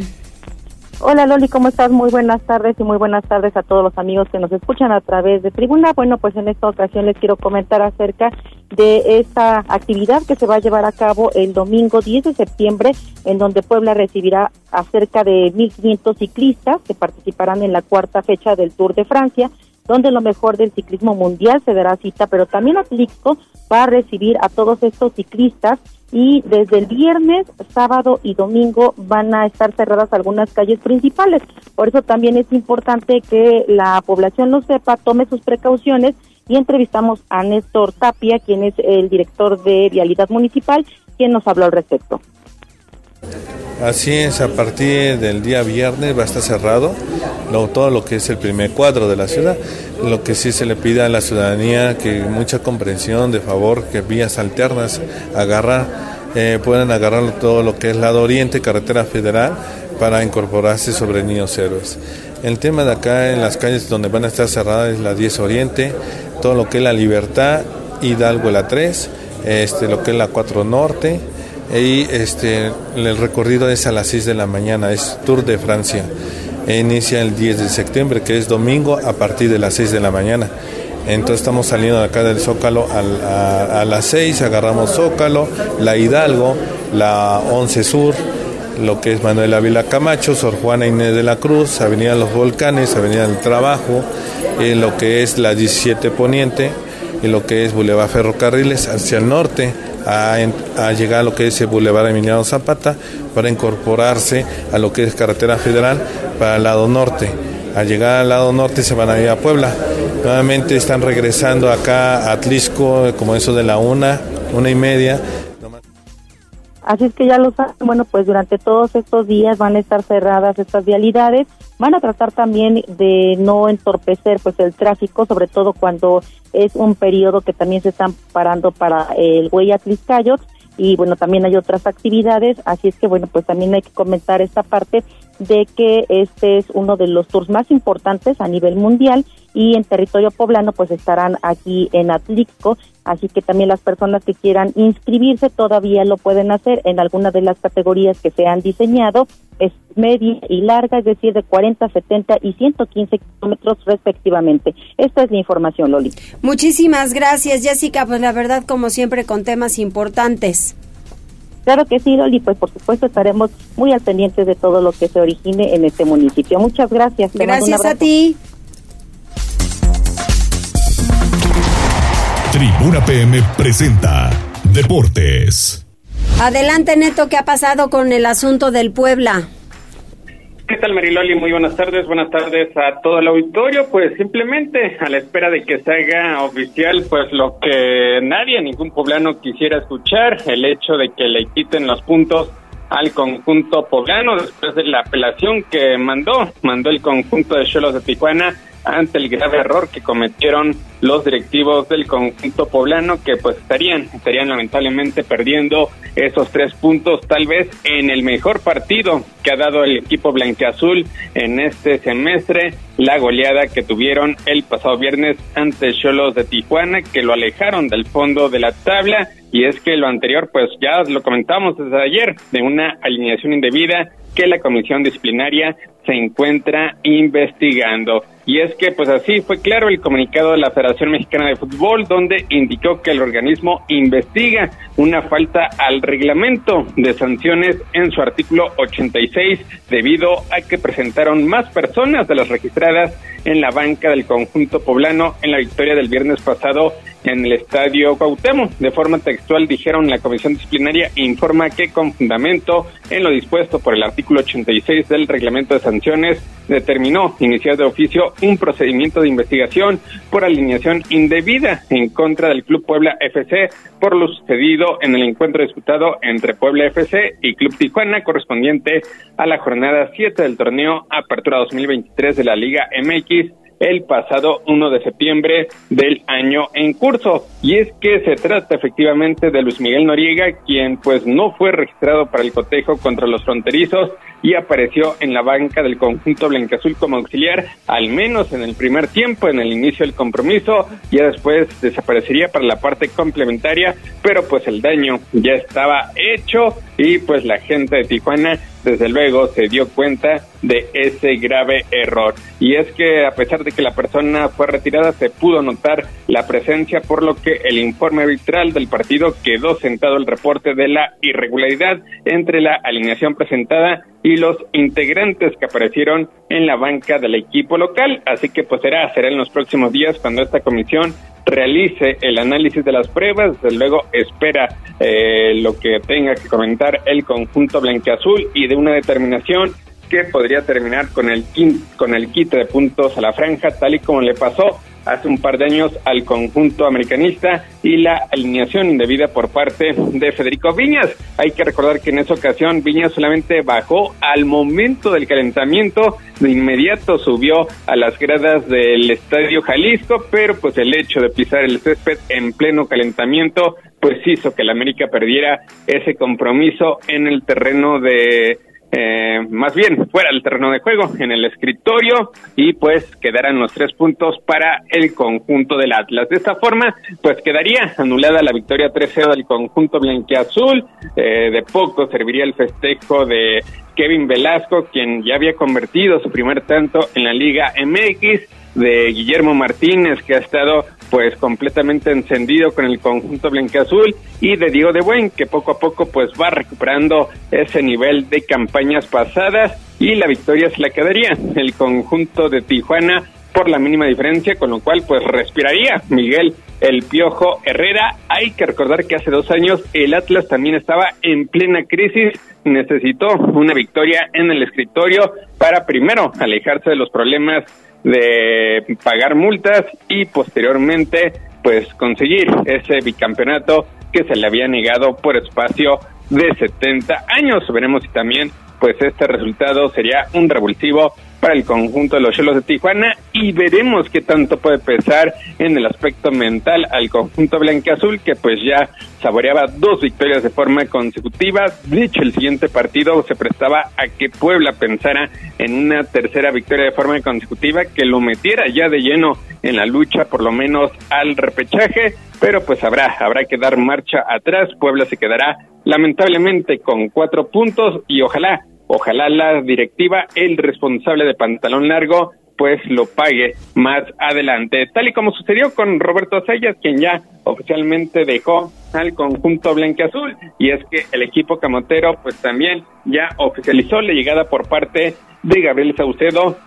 Hola Loli, ¿cómo estás? Muy buenas tardes y muy buenas tardes a todos los amigos que nos escuchan a través de Tribuna. Bueno, pues en esta ocasión les quiero comentar acerca de esta actividad que se va a llevar a cabo el domingo 10 de septiembre, en donde Puebla recibirá a cerca de 1.500 ciclistas que participarán en la cuarta fecha del Tour de Francia, donde lo mejor del ciclismo mundial se dará cita, pero también Atlixco va a recibir a todos estos ciclistas y desde el viernes, sábado y domingo van a estar cerradas algunas calles principales. Por eso también es importante que la población lo sepa, tome sus precauciones y entrevistamos a Néstor Tapia, quien es el director de Vialidad Municipal, quien nos habló al respecto. Así es, a partir del día viernes va a estar cerrado lo- todo lo que es el primer cuadro de la ciudad. Lo que sí se le pide a la ciudadanía que mucha comprensión, de favor, que vías alternas agarrar, eh, puedan agarrar todo lo que es lado oriente, carretera federal, para incorporarse sobre Niños Héroes. El tema de acá en las calles donde van a estar cerradas es la 10 Oriente, todo lo que es la Libertad, Hidalgo la 3, este, lo que es la 4 Norte, y este, el recorrido es a las 6 de la mañana, es Tour de Francia. E inicia el 10 de septiembre, que es domingo, a partir de las 6 de la mañana. Entonces estamos saliendo de acá del Zócalo al- a, las 6, agarramos Zócalo, la Hidalgo, la 11 Sur, lo que es Manuel Ávila Camacho, Sor Juana Inés de la Cruz, Avenida Los Volcanes, Avenida del Trabajo, lo que es la 17 Poniente y lo que es Boulevard Ferrocarriles hacia el norte, a, llegar a lo que es el Boulevard Emiliano Zapata para incorporarse a lo que es Carretera Federal para el lado norte. Al llegar al lado norte se van a ir a Puebla. Nuevamente están regresando acá a Atlisco como eso de la una, una y media. Así es que ya lo saben, bueno, pues durante todos estos días van a estar cerradas estas vialidades. Van a tratar también de no entorpecer pues el tráfico, sobre todo cuando es un periodo que también se están parando para el Güey Atliscayot y bueno, también hay otras actividades, así es que bueno, pues también hay que comentar esta parte de que este es uno de los tours más importantes a nivel mundial y en territorio poblano pues estarán aquí en Atlixco, así que también las personas que quieran inscribirse todavía lo pueden hacer en alguna de las categorías que se han diseñado, es media y larga, es decir, de 40, 70 y 115 kilómetros respectivamente. Esta es la información, Loli. Muchísimas gracias, Jessica. Pues la verdad, como siempre, con temas importantes. Claro que sí, Loli, pues por supuesto estaremos muy al pendiente de todo lo que se origine en este municipio. Muchas gracias. Te Gracias a ti. Tribuna PM presenta Deportes. Adelante, Neto, ¿qué ha pasado con el asunto del Puebla? ¿Qué tal, Mariloli? Muy buenas tardes. Buenas tardes a todo el auditorio. Pues simplemente a la espera de que se haga oficial, pues lo que nadie, ningún poblano quisiera escuchar, el hecho de que le quiten los puntos al conjunto poblano después de la apelación que mandó, mandó el conjunto de Cholos de Tijuana ante el grave error que cometieron los directivos del conjunto poblano que pues estarían, estarían lamentablemente perdiendo esos tres puntos tal vez en el mejor partido que ha dado el equipo blanqueazul en este semestre, la goleada que tuvieron el pasado viernes ante Cholos de Tijuana que lo alejaron del fondo de la tabla y es que lo anterior pues ya lo comentamos desde ayer de una alineación indebida que la comisión disciplinaria se encuentra investigando. Y es que, pues así fue claro el comunicado de la Federación Mexicana de Fútbol, donde indicó que el organismo investiga una falta al reglamento de sanciones en su artículo 86, debido a que presentaron más personas de las registradas en la banca del conjunto poblano en la victoria del viernes pasado en el estadio Cuauhtémoc. De forma textual dijeron la comisión disciplinaria informa que con fundamento en lo dispuesto por el artículo 86 del reglamento de sanciones determinó iniciar de oficio un procedimiento de investigación por alineación indebida en contra del Club Puebla FC por lo sucedido en el encuentro disputado entre Puebla FC y Club Tijuana correspondiente a la jornada 7 del torneo Apertura 2023 de la Liga MX el pasado 1 de septiembre del año en curso. Y es que se trata efectivamente de Luis Miguel Noriega, quien pues no fue registrado para el cotejo contra los fronterizos y apareció en la banca del conjunto blanqueazul como auxiliar, al menos en el primer tiempo, en el inicio del compromiso, ya después desaparecería para la parte complementaria, pero pues el daño ya estaba hecho y pues la gente de Tijuana desde luego se dio cuenta de ese grave error. Y es que a pesar de que la persona fue retirada, se pudo notar la presencia, por lo que el informe arbitral del partido quedó sentado el reporte de la irregularidad entre la alineación presentada y los integrantes que aparecieron en la banca del equipo local. Así que pues será, será en los próximos días cuando esta comisión realice el análisis de las pruebas, desde luego espera eh, lo que tenga que comentar el conjunto blanqueazul y de una determinación que podría terminar con el con el quite de puntos a la franja, tal y como le pasó hace un par de años al conjunto americanista y la alineación indebida por parte de Federico Viñas. Hay que recordar que en esa ocasión Viñas solamente bajó al momento del calentamiento, de inmediato subió a las gradas del Estadio Jalisco, pero pues el hecho de pisar el césped en pleno calentamiento pues hizo que la América perdiera ese compromiso en el terreno de eh, más bien fuera del terreno de juego, en el escritorio, y pues quedarán los tres puntos para el conjunto del Atlas. De esta forma, pues quedaría anulada la victoria 3-0 del conjunto blanquiazul. Eh, de poco serviría el festejo de Kevin Velasco, quien ya había convertido su primer tanto en la Liga MX de Guillermo Martínez, que ha estado pues completamente encendido con el conjunto blanqueazul y de Diego de Buen, que poco a poco pues va recuperando ese nivel de campañas pasadas y la victoria se la quedaría el conjunto de Tijuana por la mínima diferencia, con lo cual pues respiraría Miguel el Piojo Herrera. Hay que recordar que hace dos años el Atlas también estaba en plena crisis, necesitó una victoria en el escritorio para primero alejarse de los problemas de pagar multas y posteriormente pues conseguir ese bicampeonato que se le había negado por espacio de 70 años. Veremos si también pues este resultado sería un revulsivo para el conjunto de los Chelos de Tijuana y veremos qué tanto puede pesar en el aspecto mental al conjunto blanqueazul que pues ya saboreaba dos victorias de forma consecutiva. Dicho el siguiente partido se prestaba a que Puebla pensara en una tercera victoria de forma consecutiva que lo metiera ya de lleno en la lucha por lo menos al repechaje, pero pues habrá habrá que dar marcha atrás. Puebla se quedará lamentablemente con cuatro puntos y ojalá Ojalá la directiva, el responsable de pantalón largo, pues lo pague más adelante. Tal y como sucedió con Roberto Sayas, quien ya oficialmente dejó al conjunto blanqueazul, y es que el equipo camotero, pues también ya oficializó la llegada por parte de Gabriel Saucedo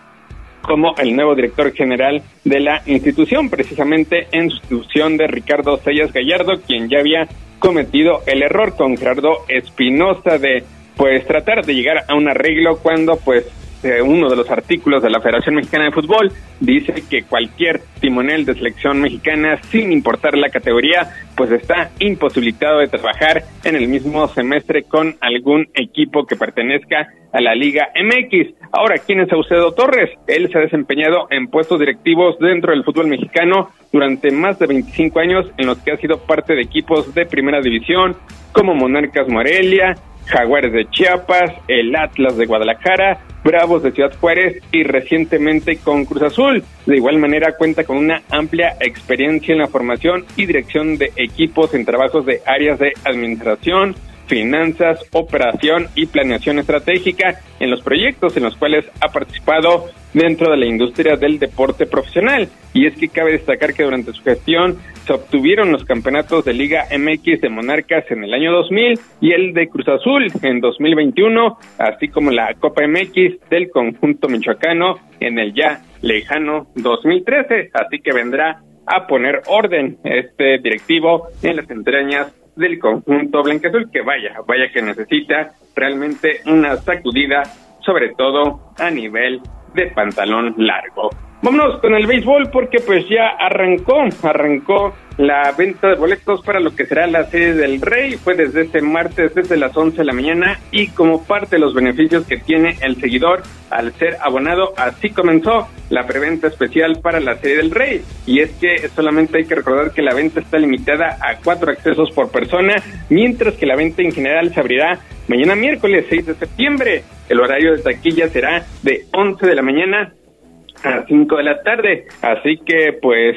como el nuevo director general de la institución, precisamente en sustitución de Ricardo Sayas Gallardo, quien ya había cometido el error con Gerardo Espinosa de pues tratar de llegar a un arreglo cuando pues eh, uno de los artículos de la Federación Mexicana de Fútbol dice que cualquier timonel de selección mexicana, sin importar la categoría, pues está imposibilitado de trabajar en el mismo semestre con algún equipo que pertenezca a la Liga MX. Ahora, ¿quién es Saucedo Torres? Él se ha desempeñado en puestos directivos dentro del fútbol mexicano durante más de 25 años en los que ha sido parte de equipos de primera división como Monarcas Morelia, Jaguares de Chiapas, el Atlas de Guadalajara, Bravos de Ciudad Juárez y recientemente con Cruz Azul. De igual manera cuenta con una amplia experiencia en la formación y dirección de equipos en trabajos de áreas de administración, finanzas, operación y planeación estratégica en los proyectos en los cuales ha participado dentro de la industria del deporte profesional. Y es que cabe destacar que durante su gestión se obtuvieron los campeonatos de Liga MX de Monarcas en el año 2000 y el de Cruz Azul en 2021, así como la Copa MX del conjunto michoacano en el ya lejano 2013. Así que vendrá a poner orden este directivo en las entrañas del conjunto blanqueazul que vaya, vaya que necesita realmente una sacudida, sobre todo a nivel de pantalón largo. Vámonos con el béisbol porque pues ya arrancó, arrancó la venta de boletos para lo que será la serie del Rey. Fue desde este martes, desde las 11 de la mañana y como parte de los beneficios que tiene el seguidor al ser abonado, así comenzó la preventa especial para la serie del Rey. Y es que solamente hay que recordar que la venta está limitada a cuatro accesos por persona, mientras que la venta en general se abrirá mañana miércoles 6 de septiembre. El horario de taquilla será de 11 de la mañana a 5 de la tarde. Así que, pues,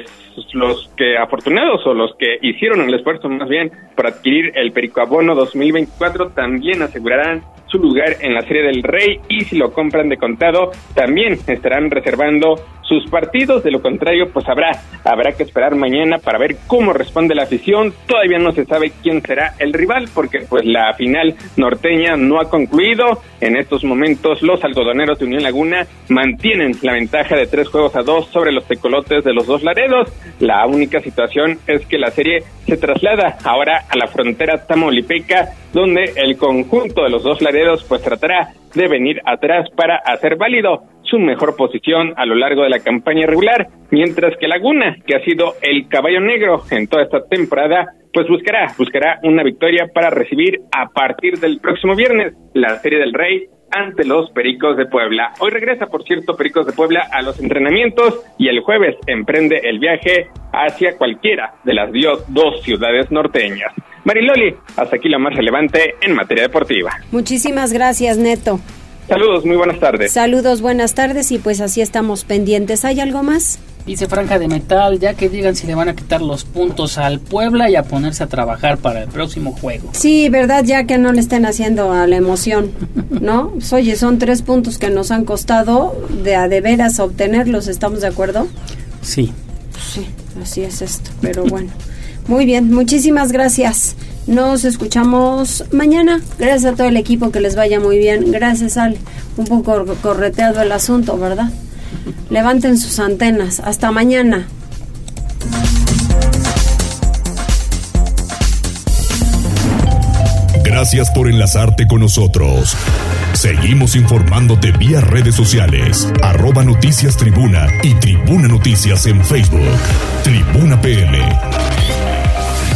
los que afortunados o los que hicieron el esfuerzo más bien por adquirir el Perico Abono 2024 también asegurarán su lugar en la Serie del Rey y si lo compran de contado también estarán reservando sus partidos, de lo contrario pues habrá habrá que esperar mañana para ver cómo responde la afición, todavía no se sabe quién será el rival porque pues la final norteña no ha concluido, en estos momentos los algodoneros de Unión Laguna mantienen la ventaja de tres juegos a dos sobre los tecolotes de los dos Laredos, la única situación es que la serie se traslada ahora a la frontera tamaulipeca donde el conjunto de los dos Laredos pues tratará de venir atrás para hacer válido su mejor posición a lo largo de la campaña regular, mientras que Laguna, que ha sido el caballo negro en toda esta temporada, pues buscará, buscará una victoria para recibir a partir del próximo viernes la Serie del Rey ante los Pericos de Puebla. Hoy regresa, por cierto, Pericos de Puebla a los entrenamientos y el jueves emprende el viaje hacia cualquiera de las dos ciudades norteñas. Mariloli, hasta aquí la más relevante en materia deportiva. Muchísimas gracias, Neto. Saludos, muy buenas tardes. Saludos, buenas tardes y pues así estamos pendientes. ¿Hay algo más? Dice Franja de Metal, ya que digan si le van a quitar los puntos al Puebla y a ponerse a trabajar para el próximo juego. Sí, verdad, ya que no le estén haciendo a la emoción, ¿no? Pues, oye, son tres puntos que nos han costado de a de veras obtenerlos, ¿estamos de acuerdo? Sí. Sí, así es esto, pero bueno. Muy bien, muchísimas gracias. Nos escuchamos mañana. Gracias a todo el equipo, que les vaya muy bien. Gracias, al Un poco correteado el asunto, ¿verdad? Levanten sus antenas. Hasta mañana. Gracias por enlazarte con nosotros. Seguimos informándote vía redes sociales, arroba noticias tribuna y tribuna noticias en Facebook. Tribuna PM.